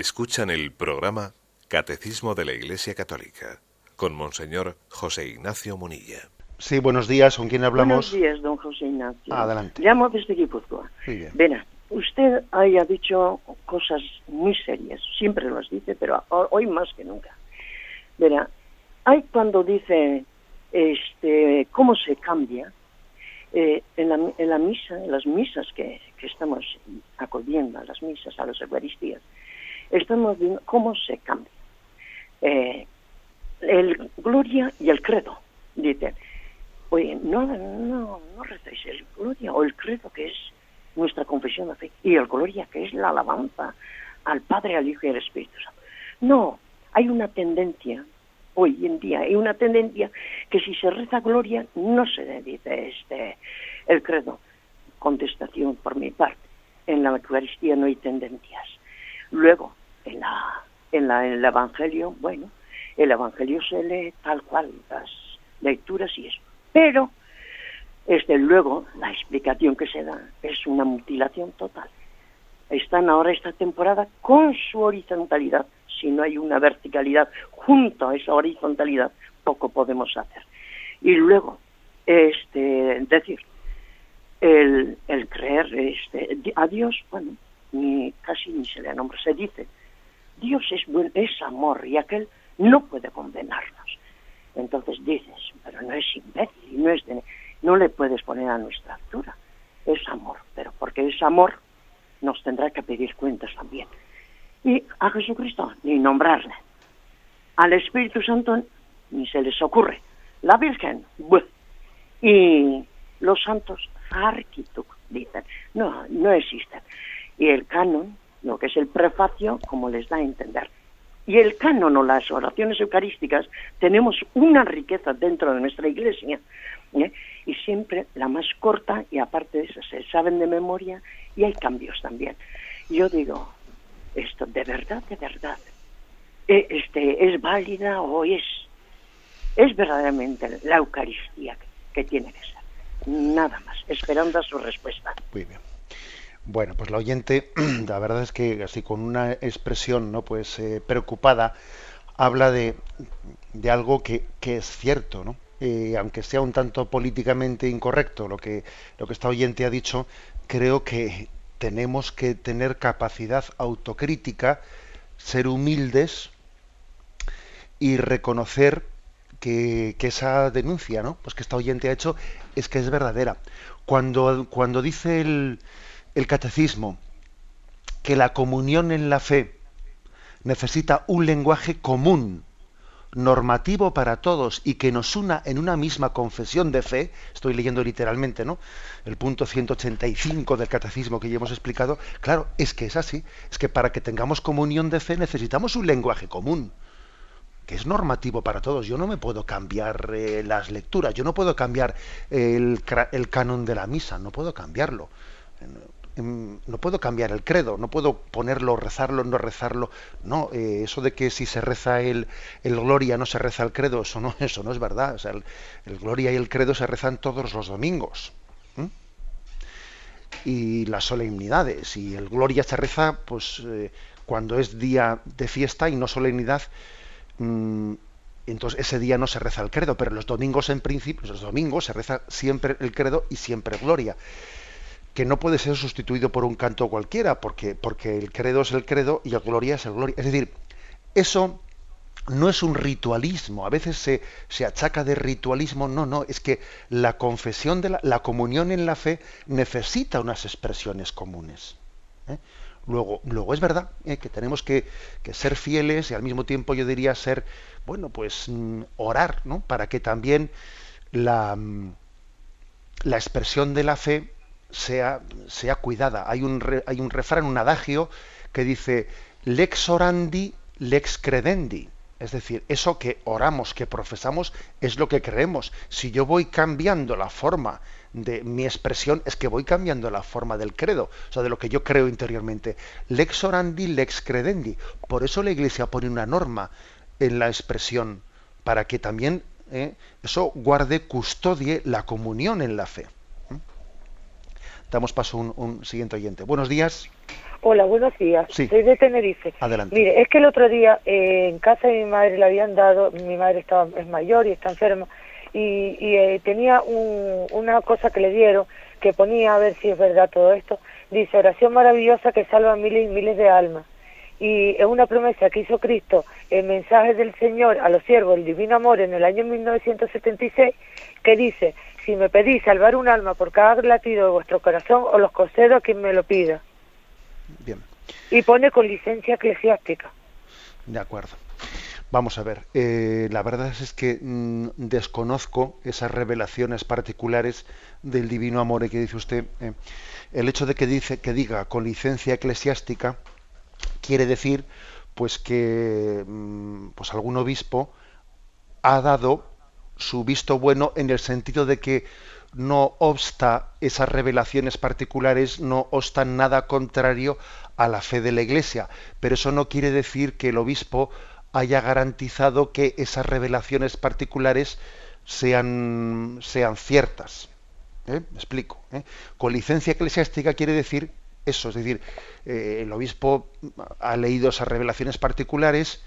Escuchan el programa Catecismo de la Iglesia Católica con Monseñor José Ignacio Munilla. Sí, buenos días. ¿Con quién hablamos? Buenos días, don José Ignacio. Adelante. Llamo desde Guipúzcoa. Muy bien. Verá, usted haya dicho cosas muy serias. Siempre las dice, pero hoy más que nunca. Verá, hay cuando dice este cómo se cambia eh, en, la, en, la, misa, en las misas que, que estamos acudiendo, a las misas, a las Eucaristías, estamos viendo cómo se cambia. Eh, el gloria y el credo. Dicen, oye, no, no, no recéis el gloria o el credo que es nuestra confesión de fe y el gloria que es la alabanza al Padre, al Hijo y al Espíritu Santo. No, hay una tendencia, hoy en día, hay una tendencia que si se reza gloria no se dice este el credo. Contestación por mi parte. En la Eucaristía no hay tendencias. Luego, en la en, la, en el Evangelio, bueno, el Evangelio se lee tal cual, las lecturas y eso. Pero, este, luego, la explicación que se da es una mutilación total. Están ahora esta temporada con su horizontalidad. Si no hay una verticalidad junto a esa horizontalidad, poco podemos hacer. Y luego, este, decir, el, el creer este, a Dios, bueno, ni, casi ni se le nombra, se dice, Dios es, buen, es amor y aquel no puede condenarnos. Entonces dices, pero no es imbécil, no, es no le puedes poner a nuestra altura. Es amor, pero porque es amor nos tendrá que pedir cuentas también. Y a Jesucristo ni nombrarle. Al Espíritu Santo ni se les ocurre. La Virgen, buh. y los santos, arquituk, dicen. No, no existen. Y el canon, lo que es el prefacio, como les da a entender. Y el canon o las oraciones eucarísticas tenemos una riqueza dentro de nuestra iglesia. ¿eh? Y siempre la más corta, y aparte de eso, se saben de memoria y hay cambios también. Yo digo, esto de verdad, de verdad, eh, este, es válida o es, es verdaderamente la Eucaristía que tiene que ser. Nada más, esperando a su respuesta. Muy bien. Bueno, pues la oyente, *clears throat* la verdad es que así con una expresión no pues eh, preocupada, habla de, de algo que, que, es cierto, ¿no? Eh, aunque sea un tanto políticamente incorrecto lo que, lo que esta oyente ha dicho, creo que tenemos que tener capacidad autocrítica, ser humildes y reconocer que, que, esa denuncia, ¿no? Pues que esta oyente ha hecho es que es verdadera. Cuando, cuando dice el, el catecismo que la comunión en la fe necesita un lenguaje común, normativo para todos y que nos una en una misma confesión de fe, estoy leyendo literalmente, ¿no? El punto 185 del catecismo que ya hemos explicado, claro, es que es así, es que para que tengamos comunión de fe necesitamos un lenguaje común que es normativo para todos. Yo no me puedo cambiar eh, las lecturas, yo no puedo cambiar el, el, canon de la misa, no puedo cambiarlo. No puedo cambiar el credo, no puedo ponerlo, rezarlo, no rezarlo. No, eh, eso de que si se reza el, el, gloria no se reza el credo, eso no, *laughs* eso no es verdad. O sea, el, gloria y el credo se rezan todos los domingos. Y las solemnidades. Y el gloria se reza pues eh, cuando es día de fiesta y no solemnidad Mm, entonces ese día no se reza el credo, pero los domingos en principio, los domingos se reza siempre el credo y siempre gloria, que no puede ser sustituido por un canto cualquiera, porque, porque el credo es el credo y la gloria es el gloria. Es decir, eso no es un ritualismo, a veces se, se achaca de ritualismo, no, no, es que la confesión de la, la comunión en la fe necesita unas expresiones comunes. ¿eh? Luego, luego es verdad eh, que tenemos que, ser fieles y al mismo tiempo yo diría ser, bueno, pues mm, orar, ¿no? Para que también la, mm, la expresión de la fe sea, sea cuidada. Hay un, hay un refrán, un adagio que dice lex orandi, lex credendi. Es decir, eso que oramos, que profesamos, es lo que creemos. Si yo voy cambiando la forma de mi expresión es que voy cambiando la forma del credo, o sea, de lo que yo creo interiormente. Lex orandi, lex credendi. Por eso la Iglesia pone una norma en la expresión, para que también eh, eso guarde, custodie la comunión en la fe. Damos paso a un, siguiente oyente. Buenos días. Hola, buenos días. Sí. Soy de Tenerife. Adelante. Mire, es que el otro día eh, en casa de mi madre le habían dado, mi madre estaba, es mayor y está enferma, y, eh, tenía una cosa que le dieron que ponía a ver si es verdad todo esto. Dice, oración maravillosa que salva miles y miles de almas. Y es una promesa que hizo Cristo en mensaje del Señor a los siervos del Divino Amor en el año 1976, que dice, si me pedís salvar un alma por cada latido de vuestro corazón, os los concedo a quien me lo pida. Bien. Y pone con licencia eclesiástica. De acuerdo. Vamos a ver, eh, la verdad es que mm, desconozco esas revelaciones particulares del divino amor que dice usted. Eh, el hecho de que dice que diga con licencia eclesiástica quiere decir pues que mm, pues algún obispo ha dado su visto bueno en el sentido de que no obsta esas revelaciones particulares, no obstan nada contrario a la fe de la Iglesia. Pero eso no quiere decir que el obispo haya garantizado que esas revelaciones particulares sean, sean ciertas. ¿Eh? Me explico. ¿eh? Con licencia eclesiástica quiere decir eso, es decir, eh, el obispo ha leído esas revelaciones particulares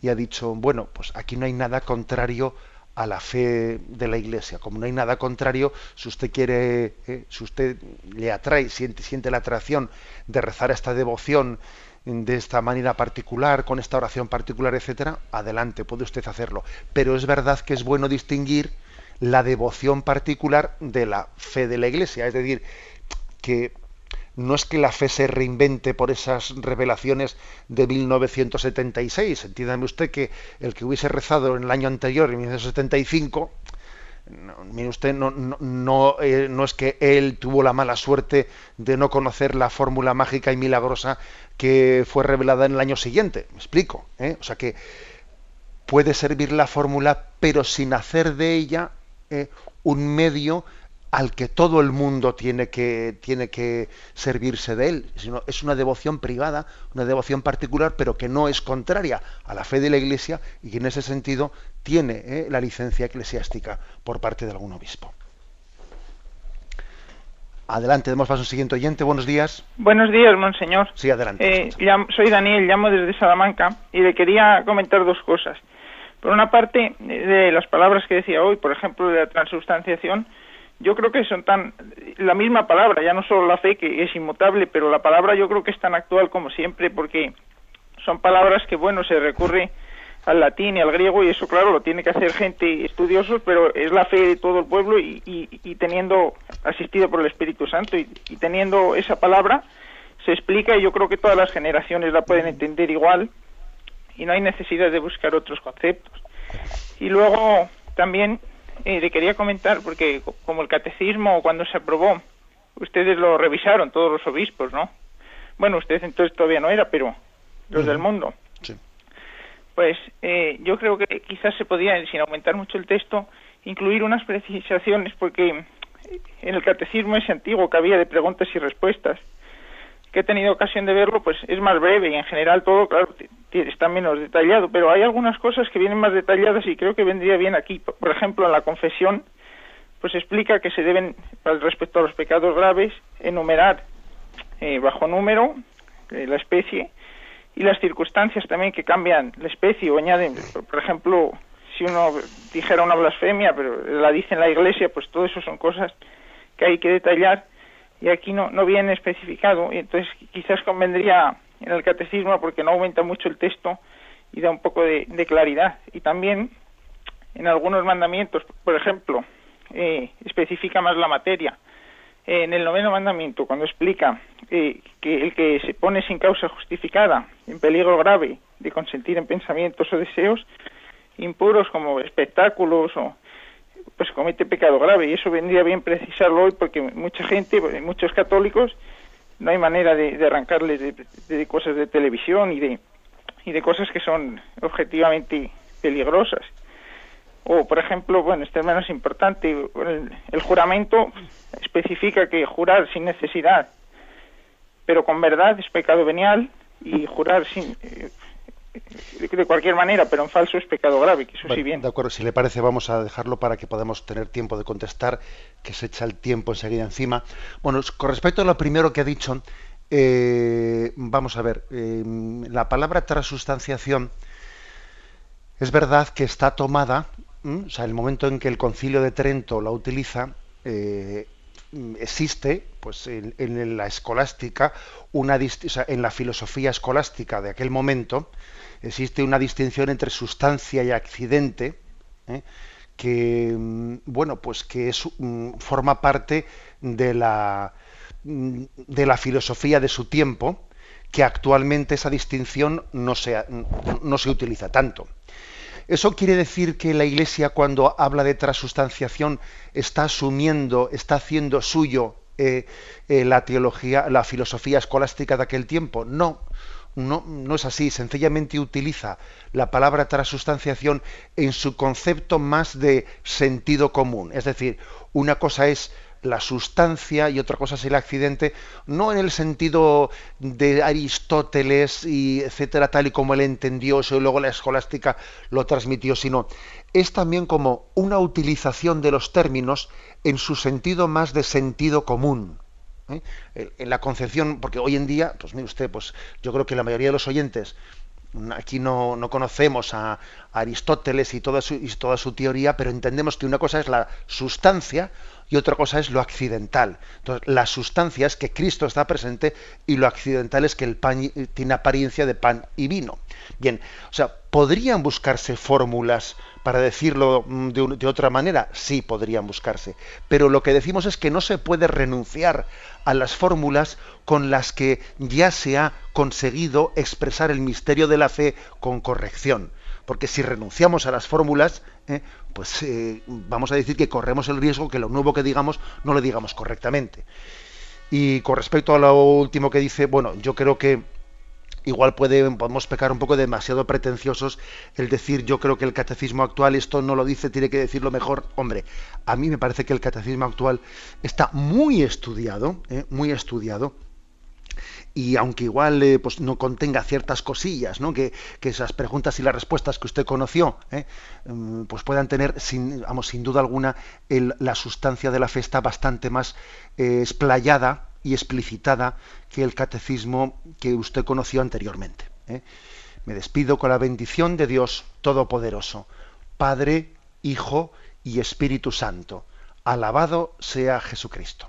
y ha dicho, bueno, pues aquí no hay nada contrario a la fe de la Iglesia. Como no hay nada contrario, si usted quiere, si usted le atrae, siente, siente la atracción de rezar esta devoción de esta manera particular, con esta oración particular, etcétera, adelante, puede usted hacerlo. Pero es verdad que es bueno distinguir la devoción particular de la fe de la Iglesia, es decir, que no es que la fe se reinvente por esas revelaciones de 1976. Entiéndame usted que el que hubiese rezado en el año anterior, en 1975, no, mire usted, no, no, eh, no, es que él tuvo la mala suerte de no conocer la fórmula mágica y milagrosa que fue revelada en el año siguiente. ¿Me explico? ¿Eh? O sea que puede servir la fórmula, pero sin hacer de ella eh, un medio al que todo el mundo tiene que, tiene que servirse de él. Sino es una devoción privada, una devoción particular, pero que no es contraria a la fe de la Iglesia y que en ese sentido tiene eh, la licencia eclesiástica por parte de algún obispo. Adelante, demos paso al siguiente oyente. Buenos días. Buenos días, monseñor. Sí, adelante. Eh, soy Daniel, llamo desde Salamanca y le quería comentar dos cosas. Por una parte, de las palabras que decía hoy, por ejemplo, de la transubstanciación, yo creo que son tan la misma palabra, ya no solo la fe que es inmutable, pero la palabra yo creo que es tan actual como siempre porque son palabras que bueno, se recurre al latín y al griego y eso claro lo tiene que hacer gente estudiosos, pero es la fe de todo el pueblo y, y, teniendo asistido por el Espíritu Santo y, teniendo esa palabra se explica y yo creo que todas las generaciones la pueden entender igual y no hay necesidad de buscar otros conceptos. Y luego también eh, le quería comentar, porque como el catecismo cuando se aprobó, ustedes lo revisaron, todos los obispos, ¿no? Bueno, usted entonces todavía no era, pero los del mundo. Sí. Pues eh, yo creo que quizás se podía, sin aumentar mucho el texto, incluir unas precisaciones, porque en el catecismo ese antiguo que había de preguntas y respuestas, que he tenido ocasión de verlo, pues es más breve y en general todo, claro, está menos detallado, pero hay algunas cosas que vienen más detalladas y creo que vendría bien aquí. Por ejemplo, en la confesión, pues explica que se deben, respecto a los pecados graves, enumerar eh, bajo número eh, la especie y las circunstancias también que cambian la especie o añaden, por ejemplo, si uno dijera una blasfemia, pero la dice en la iglesia, pues todo eso son cosas que hay que detallar y aquí no, no viene especificado. Entonces quizás convendría en el catecismo porque no aumenta mucho el texto y da un poco de, claridad. Y también en algunos mandamientos por ejemplo eh, especifica más la materia. En el noveno mandamiento cuando explica eh, que el que se pone sin causa justificada en peligro grave de consentir en pensamientos o deseos impuros como espectáculos o pues comete pecado grave y eso vendría bien precisarlo hoy porque mucha gente, muchos católicos, no hay manera de, arrancarles de, cosas de televisión y de, y de cosas que son objetivamente peligrosas. O, por ejemplo, bueno, este es menos importante, el, juramento especifica que jurar sin necesidad, pero con verdad es pecado venial y jurar sin, eh, de cualquier manera, pero en falso es pecado grave, que eso sí bien. De acuerdo, si le parece vamos a dejarlo para que podamos tener tiempo de contestar, que se echa el tiempo enseguida encima. Bueno, con respecto a lo primero que ha dicho, eh, vamos a ver, eh, la palabra transustanciación es verdad que está tomada, o sea, el momento en que el concilio de Trento la utiliza, eh, existe pues en, la escolástica una en la filosofía escolástica de aquel momento existe una distinción entre sustancia y accidente, ¿eh? que mm, bueno, pues que es, mm, forma parte de la, mm, de la filosofía de su tiempo, que actualmente esa distinción no no se utiliza tanto. ¿Eso quiere decir que la Iglesia cuando habla de transustanciación está asumiendo, está haciendo suyo eh, eh, la teología, la filosofía escolástica de aquel tiempo? No, no, no es así, sencillamente utiliza la palabra transustanciación en su concepto más de sentido común. Es decir, una cosa es la sustancia y otra cosa es el accidente, no en el sentido de Aristóteles y etcétera, tal y como él entendió eso y luego la escolástica lo transmitió, sino es también como una utilización de los términos en su sentido más de sentido común. ¿eh? En la concepción, porque hoy en día, pues mire usted, pues yo creo que la mayoría de los oyentes aquí no, conocemos a, Aristóteles y toda, su, y toda su teoría, pero entendemos que una cosa es la sustancia y otra cosa es lo accidental. Entonces, la sustancia es que Cristo está presente y lo accidental es que el pan tiene apariencia de pan y vino. Bien, o sea, ¿podrían buscarse fórmulas para decirlo mm, de, otra manera? Sí, podrían buscarse. Pero lo que decimos es que no se puede renunciar a las fórmulas con las que ya se ha conseguido expresar el misterio de la fe con corrección. Porque si renunciamos a las fórmulas, eh, pues eh, vamos a decir que corremos el riesgo que lo nuevo que digamos no lo digamos correctamente. Y con respecto a lo último que dice, bueno, yo creo que igual puede, podemos pecar un poco demasiado pretenciosos el decir yo creo que el catecismo actual esto no lo dice, tiene que decirlo mejor. Hombre, a mí me parece que el catecismo actual está muy estudiado, ¿eh? muy estudiado. Y aunque igual eh, pues no contenga ciertas cosillas, ¿no? que, esas preguntas y las respuestas que usted conoció, ¿eh? mm, pues puedan tener, sin, vamos, sin duda alguna, la sustancia de la fe está bastante más explayada y explicitada que el catecismo que usted conoció anteriormente. ¿eh? Me despido con la bendición de Dios Todopoderoso, Padre, Hijo y Espíritu Santo. Alabado sea Jesucristo.